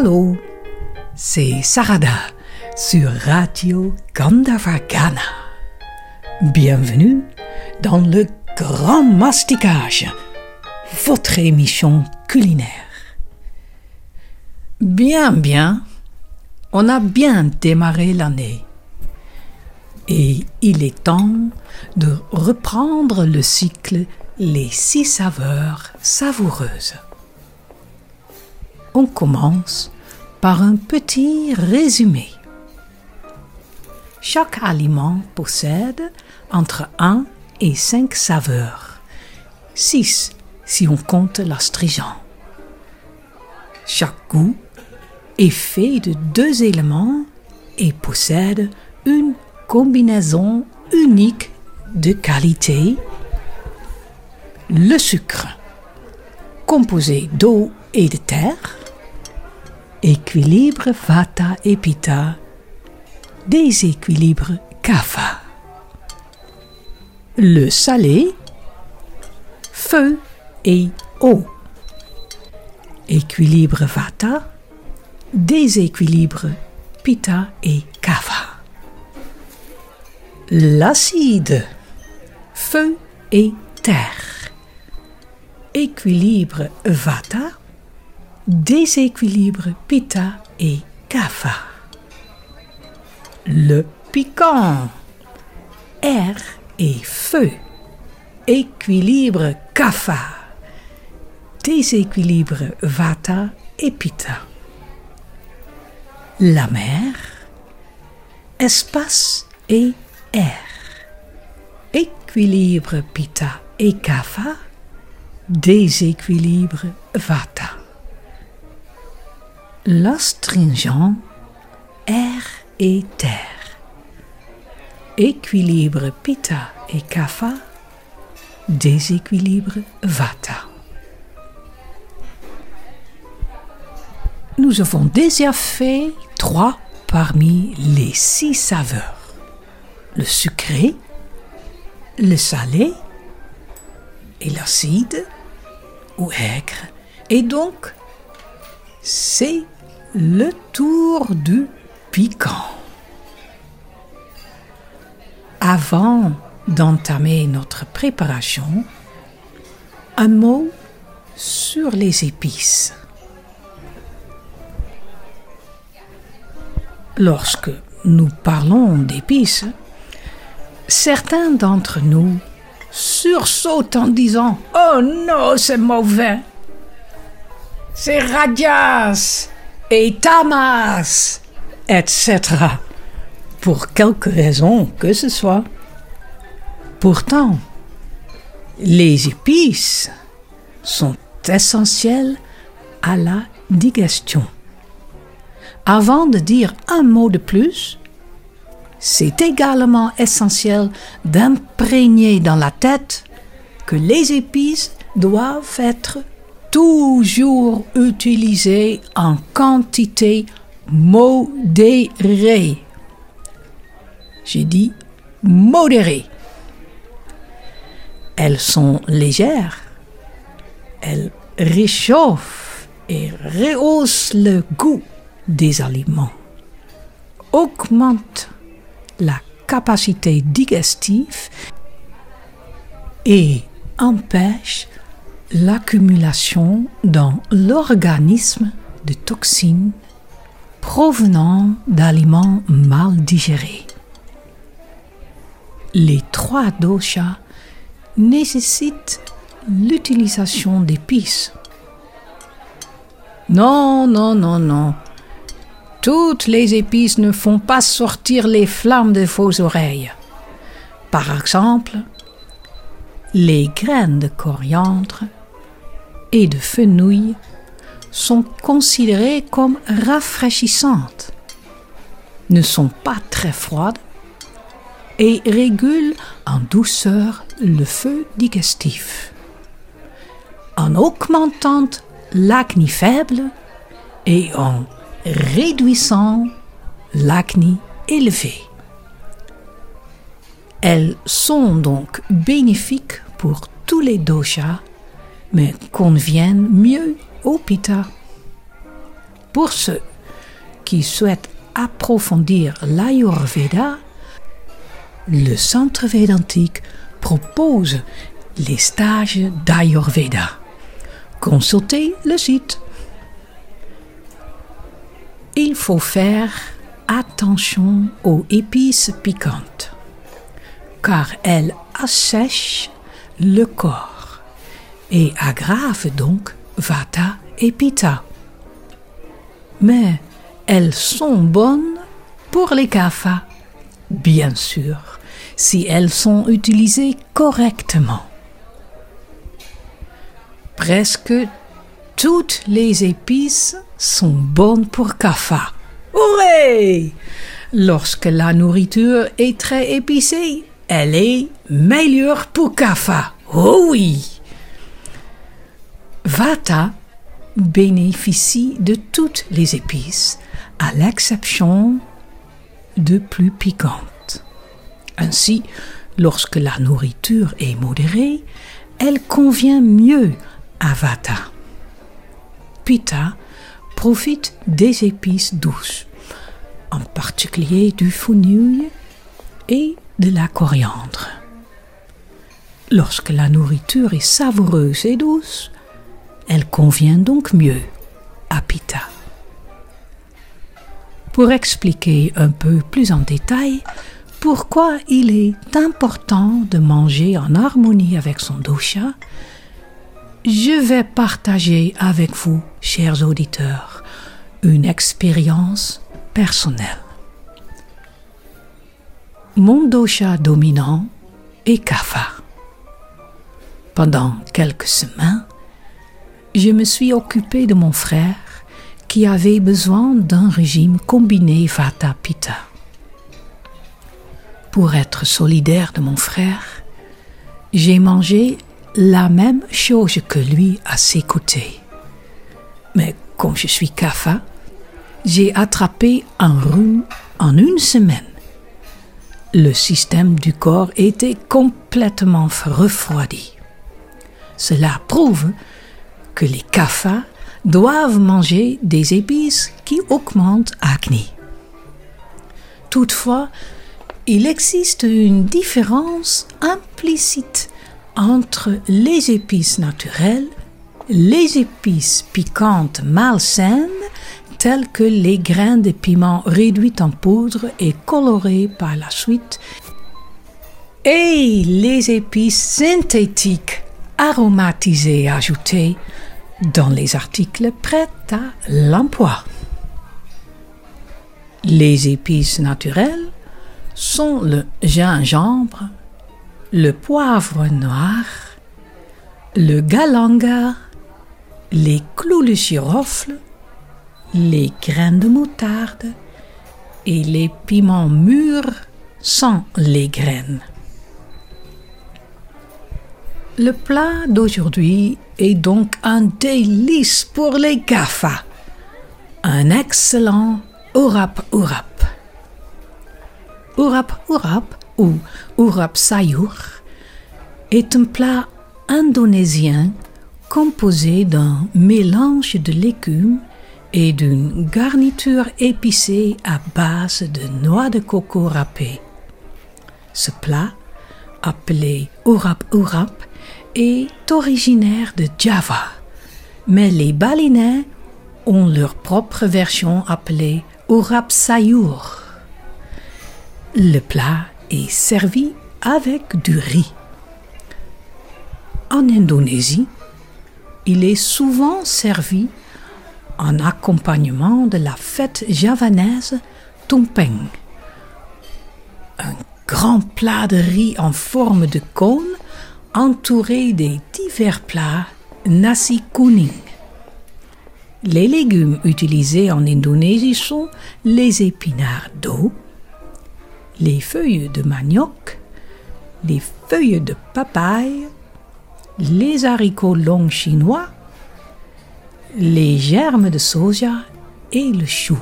Hello, c'est Sarada sur Radio Gandavagana. Bienvenue dans le Grand Masticage, votre émission culinaire. Bien, bien, on a bien démarré l'année. Et il est temps de reprendre le cycle Les six saveurs savoureuses. On commence par un petit résumé. Chaque aliment possède entre 1 et 5 saveurs, 6 si on compte l'astringent. Chaque goût est fait de deux éléments et possède une combinaison unique de qualité. Le sucre, composé d'eau et de terre, équilibre vata et pitta, déséquilibre kapha. Le salé, feu et eau. Équilibre vata, déséquilibre pitta et kapha. L'acide, feu et terre. Équilibre vata, déséquilibre pitta et kapha. Le piquant, air et feu. Équilibre kapha, déséquilibre vata et pitta. La mer, espace et air. Équilibre pitta et kapha, déséquilibre vata l'astringent, air et terre. Équilibre pitta et kapha, déséquilibre vata. Nous avons déjà fait trois parmi les six saveurs. Le sucré, le salé et l'acide ou aigre. Et donc, c'est le tour du piquant. Avant d'entamer notre préparation, un mot sur les épices. Lorsque nous parlons d'épices, certains d'entre nous sursautent en disant ⁇ Oh non, c'est mauvais !⁇ c'est Radias et Tamas, etc. Pour quelque raison que ce soit. Pourtant, les épices sont essentielles à la digestion. Avant de dire un mot de plus, c'est également essentiel d'imprégner dans la tête que les épices doivent être toujours utilisées en quantité modérée. J'ai dit modérée. Elles sont légères. Elles réchauffent et rehaussent le goût des aliments, augmentent la capacité digestive et empêchent l'accumulation dans l'organisme de toxines provenant d'aliments mal digérés. Les trois doshas nécessitent l'utilisation d'épices. Non, non, non, non. Toutes les épices ne font pas sortir les flammes de vos oreilles. Par exemple, les graines de coriandre et de fenouil sont considérées comme rafraîchissantes, ne sont pas très froides et régulent en douceur le feu digestif, en augmentant l'acné faible et en réduisant l'acné élevé. Elles sont donc bénéfiques pour tous les doshas mais conviennent mieux au pita. Pour ceux qui souhaitent approfondir l'Ayurveda, le Centre Védantique propose les stages d'Ayurveda. Consultez le site. Il faut faire attention aux épices piquantes, car elles assèchent le corps et aggravent donc Vata et Pitta. Mais elles sont bonnes pour les kapha, bien sûr, si elles sont utilisées correctement. Presque toutes les épices sont bonnes pour kapha. Hurrah Lorsque la nourriture est très épicée, elle est meilleure pour kapha. Oh oui Vata bénéficie de toutes les épices, à l'exception de plus piquantes. Ainsi, lorsque la nourriture est modérée, elle convient mieux à Vata. Pitta profite des épices douces, en particulier du fenouil et de la coriandre. Lorsque la nourriture est savoureuse et douce, elle convient donc mieux à Pitta. Pour expliquer un peu plus en détail pourquoi il est important de manger en harmonie avec son dosha, je vais partager avec vous, chers auditeurs, une expérience personnelle. Mon dosha dominant est Kapha. Pendant quelques semaines, je me suis occupé de mon frère qui avait besoin d'un régime combiné Vata-Pitta. Pour être solidaire de mon frère, j'ai mangé la même chose que lui à ses côtés. Mais comme je suis Kapha, j'ai attrapé un rhume en une semaine. Le système du corps était complètement refroidi. Cela prouve que les kaphas doivent manger des épices qui augmentent l'acné. Toutefois, il existe une différence implicite entre les épices naturelles, les épices piquantes malsaines, telles que les grains de piment réduits en poudre et colorés par la suite, et les épices synthétiques aromatisées ajoutées dans les articles prêts à l'emploi. Les épices naturelles sont le gingembre, le poivre noir, le galanga, les clous de girofle, les graines de moutarde et les piments mûrs sans les graines. Le plat d'aujourd'hui est donc un délice pour les GAFA. Un excellent urap urap. Urap urap ou urap sayur est un plat indonésien composé d'un mélange de légumes et d'une garniture épicée à base de noix de coco râpées. Ce plat, appelé urap urap, est originaire de Java, mais les Balinais ont leur propre version appelée Urap Sayur. Le plat est servi avec du riz. En Indonésie, il est souvent servi en accompagnement de la fête javanaise Tumpeng. Un grand plat de riz en forme de cône entouré des divers plats nasi kuning. Les légumes utilisés en Indonésie sont les épinards d'eau, les feuilles de manioc, les feuilles de papaye, les haricots longs chinois, les germes de soja et le chou.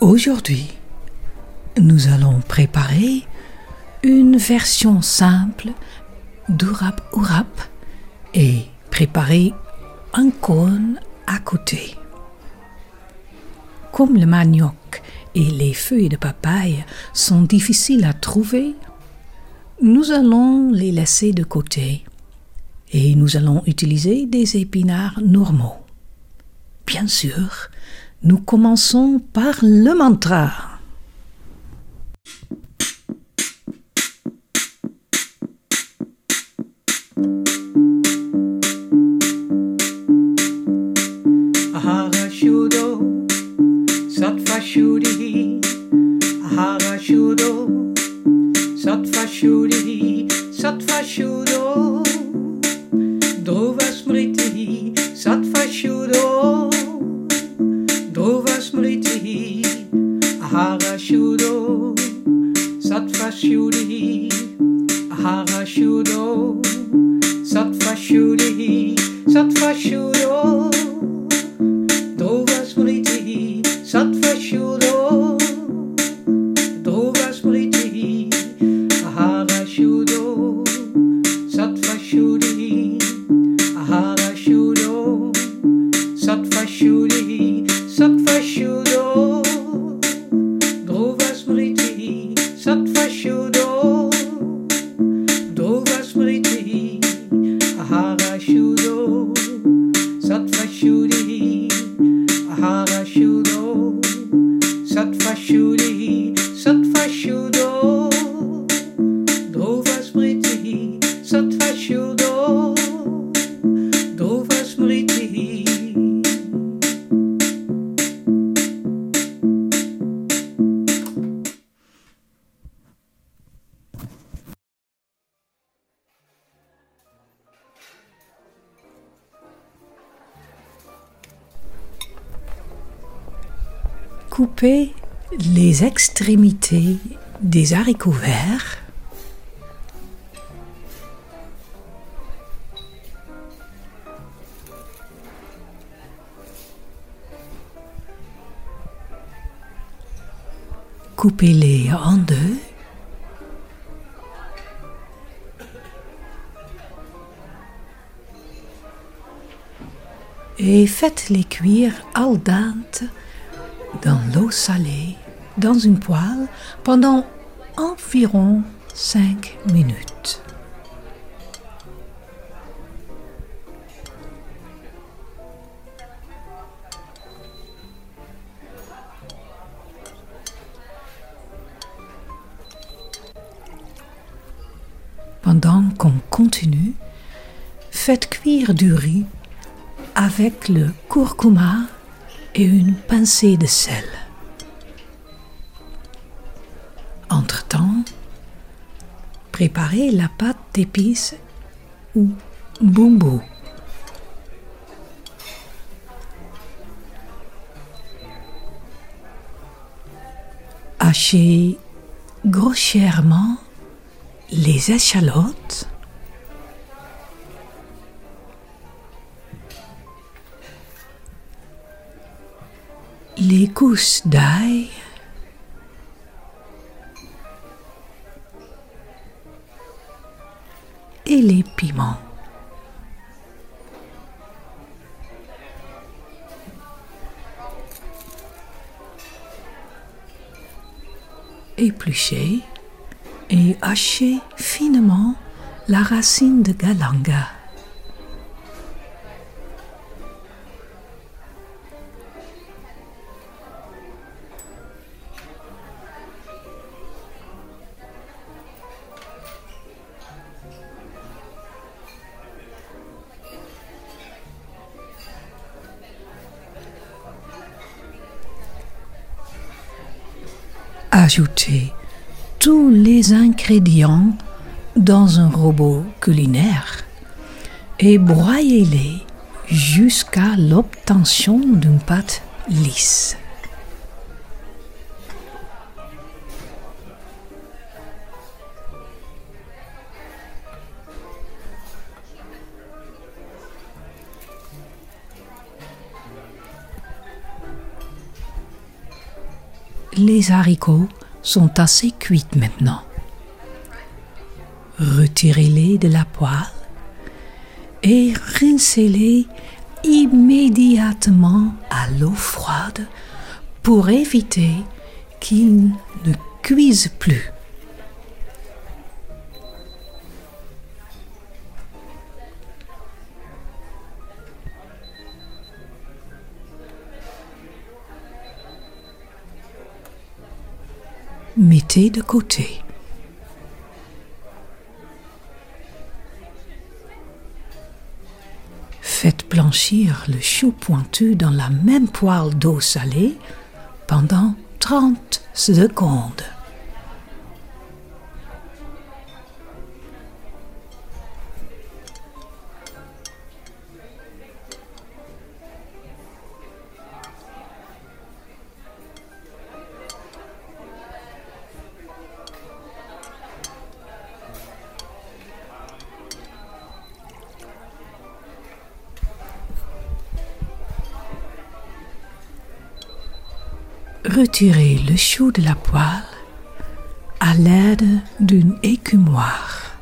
Aujourd'hui, nous allons préparer une version simple d'Urap Urap et préparer un cône à côté. Comme le manioc et les feuilles de papaye sont difficiles à trouver, nous allons les laisser de côté et nous allons utiliser des épinards normaux. Bien sûr, nous commençons par le mantra. Bye. Les extrémités des haricots verts. Coupez-les en deux. Et faites-les cuire al dente dans l'eau salée dans une poêle pendant environ 5 minutes. Pendant qu'on continue, faites cuire du riz avec le curcuma et une pincée de sel. Entre-temps, préparez la pâte d'épices ou bumbu. Hachez grossièrement les échalotes gousses d'ail, et les piments. Épluchez et hachez finement la racine de galanga. Ajoutez tous les ingrédients dans un robot culinaire et broyez-les jusqu'à l'obtention d'une pâte lisse. Les haricots sont assez cuits maintenant. Retirez-les de la poêle et rincez-les immédiatement à l'eau froide pour éviter qu'il ne cuise plus. De côté. Faites blanchir le chou pointu dans la même poêle d'eau salée pendant 30 secondes. Retirez le chou de la poêle à l'aide d'une écumoire.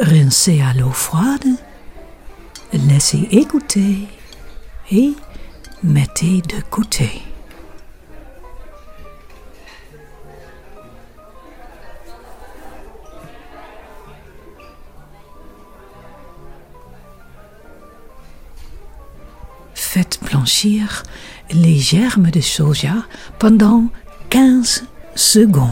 Rincez à l'eau froide, laissez égoutter et mettez de côté. Faites blanchir les germes de soja pendant 15 secondes.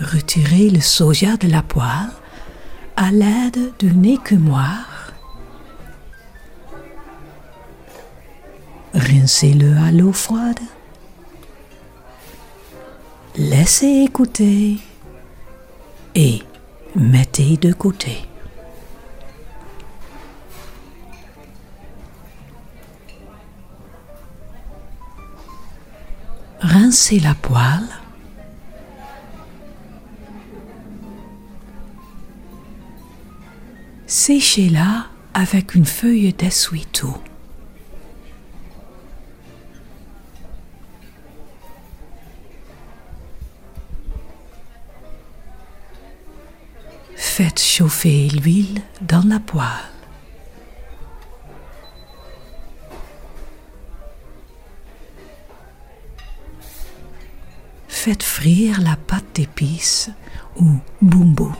Retirez le soja de la poêle à l'aide d'une écumoire. Rincez-le à l'eau froide. Laissez écouter et mettez de côté. Rincez la poêle. Séchez-la avec une feuille d'essuie-tout. Faites chauffer l'huile dans la poêle. Faites frire la pâte d'épices ou bumbo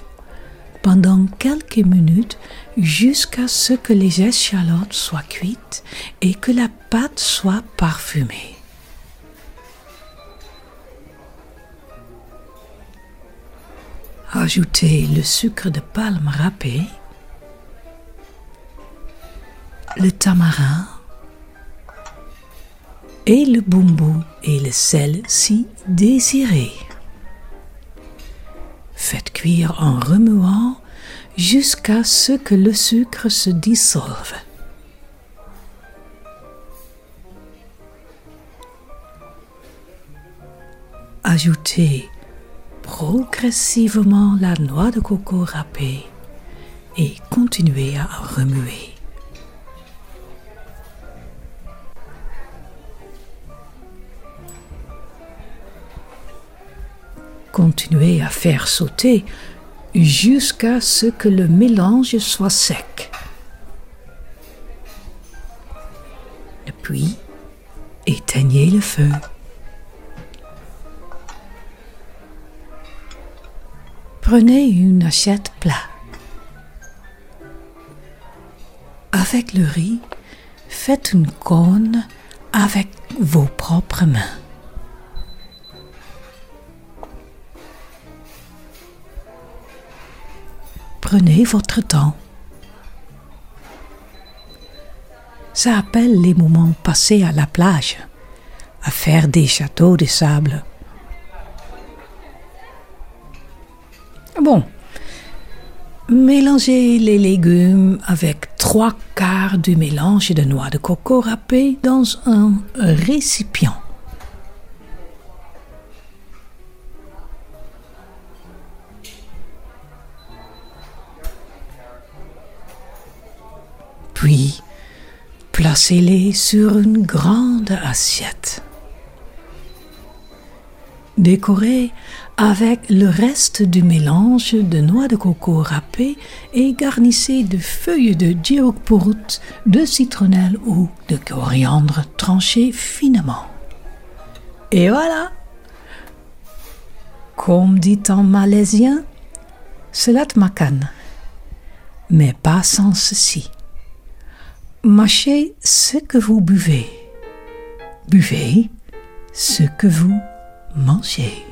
pendant quelques minutes jusqu'à ce que les échalotes soient cuites et que la pâte soit parfumée. Ajoutez le sucre de palme râpé, le tamarin et le bumbo et le sel si désiré. Faites cuire en remuant jusqu'à ce que le sucre se dissolve. Ajoutez progressivement la noix de coco râpée et continuez à remuer. Continuez à faire sauter jusqu'à ce que le mélange soit sec. Puis, éteignez le feu. Prenez une assiette plat. Avec le riz, faites une cône avec vos propres mains. Prenez votre temps. Ça appelle les moments passés à la plage, à faire des châteaux de sable. Bon, mélangez les légumes avec trois quarts du mélange de noix de coco râpée dans un récipient. Puis, Placez-les sur une grande assiette. Décorez avec le reste du mélange de noix de coco râpées et garnissez de feuilles de jiokpurut, de citronnelle ou de coriandre tranchées finement. Et voilà! Comme dit en malaisien, selat makan, mais pas sans ceci. Mâchez ce que vous buvez. Buvez ce que vous mangez.